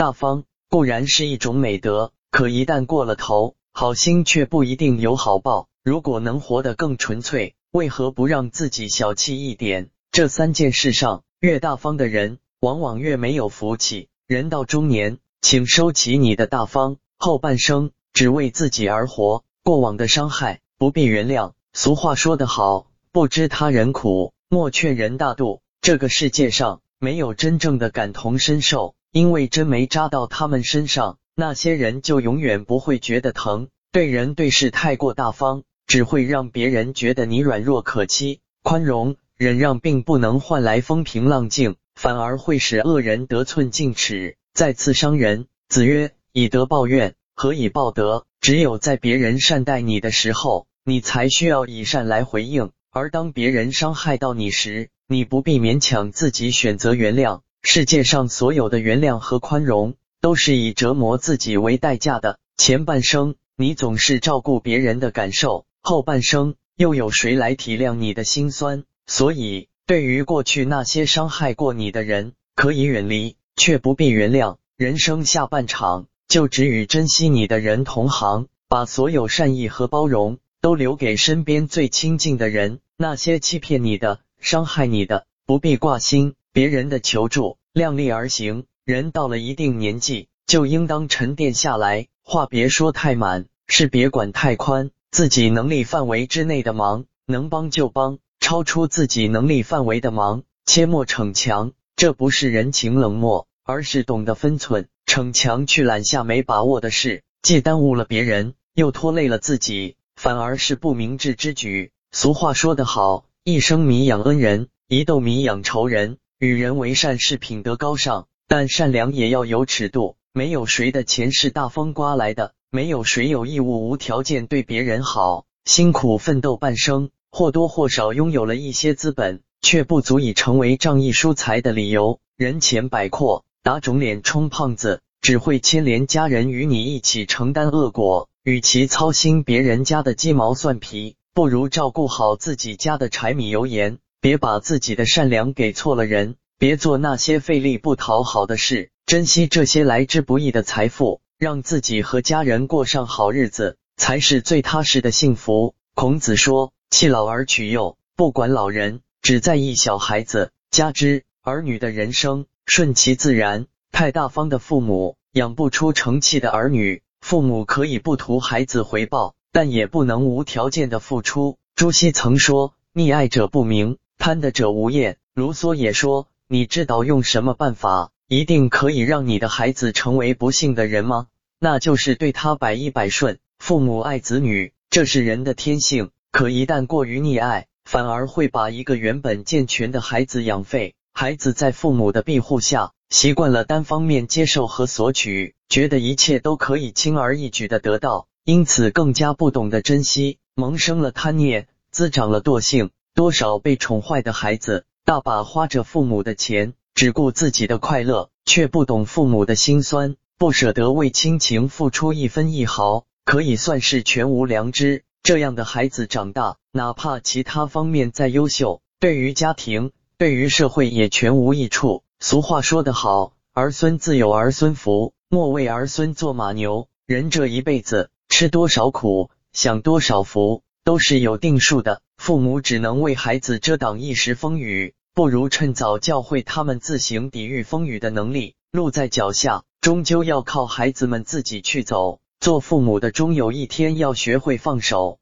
大方固然是一种美德，可一旦过了头，好心却不一定有好报。如果能活得更纯粹，为何不让自己小气一点？这三件事上，越大方的人，往往越没有福气。人到中年，请收起你的大方，后半生只为自己而活。过往的伤害不必原谅。俗话说得好，不知他人苦，莫劝人大度。这个世界上没有真正的感同身受，因为针没扎到他们身上，那些人就永远不会觉得疼。对人对事太过大方，只会让别人觉得你软弱可欺。宽容。忍让并不能换来风平浪静，反而会使恶人得寸进尺，再次伤人。子曰：“以德报怨，何以报德？只有在别人善待你的时候，你才需要以善来回应；而当别人伤害到你时，你不必勉强自己选择原谅。世界上所有的原谅和宽容，都是以折磨自己为代价的。前半生你总是照顾别人的感受，后半生又有谁来体谅你的心酸？”所以，对于过去那些伤害过你的人，可以远离，却不必原谅。人生下半场，就只与珍惜你的人同行，把所有善意和包容都留给身边最亲近的人。那些欺骗你的、伤害你的，不必挂心。别人的求助，量力而行。人到了一定年纪，就应当沉淀下来，话别说太满，事别管太宽。自己能力范围之内的忙，能帮就帮。超出自己能力范围的忙，切莫逞强。这不是人情冷漠，而是懂得分寸。逞强去揽下没把握的事，既耽误了别人，又拖累了自己，反而是不明智之举。俗话说得好，一生米养恩人，一斗米养仇人。与人为善是品德高尚，但善良也要有尺度。没有谁的钱是大风刮来的，没有谁有义务无条件对别人好。辛苦奋斗半生。或多或少拥有了一些资本，却不足以成为仗义疏财的理由。人前摆阔，打肿脸充胖子，只会牵连家人与你一起承担恶果。与其操心别人家的鸡毛蒜皮，不如照顾好自己家的柴米油盐。别把自己的善良给错了人，别做那些费力不讨好的事。珍惜这些来之不易的财富，让自己和家人过上好日子，才是最踏实的幸福。孔子说。弃老而取幼，不管老人，只在意小孩子。加之儿女的人生顺其自然，太大方的父母养不出成器的儿女。父母可以不图孩子回报，但也不能无条件的付出。朱熹曾说：“溺爱者不明，贪得者无厌。”卢梭也说：“你知道用什么办法，一定可以让你的孩子成为不幸的人吗？那就是对他百依百顺。父母爱子女，这是人的天性。”可一旦过于溺爱，反而会把一个原本健全的孩子养废。孩子在父母的庇护下，习惯了单方面接受和索取，觉得一切都可以轻而易举的得到，因此更加不懂得珍惜，萌生了贪念，滋长了惰性。多少被宠坏的孩子，大把花着父母的钱，只顾自己的快乐，却不懂父母的辛酸，不舍得为亲情付出一分一毫，可以算是全无良知。这样的孩子长大，哪怕其他方面再优秀，对于家庭、对于社会也全无益处。俗话说得好，儿孙自有儿孙福，莫为儿孙做马牛。人这一辈子，吃多少苦，享多少福，都是有定数的。父母只能为孩子遮挡一时风雨，不如趁早教会他们自行抵御风雨的能力。路在脚下，终究要靠孩子们自己去走。做父母的终有一天要学会放手。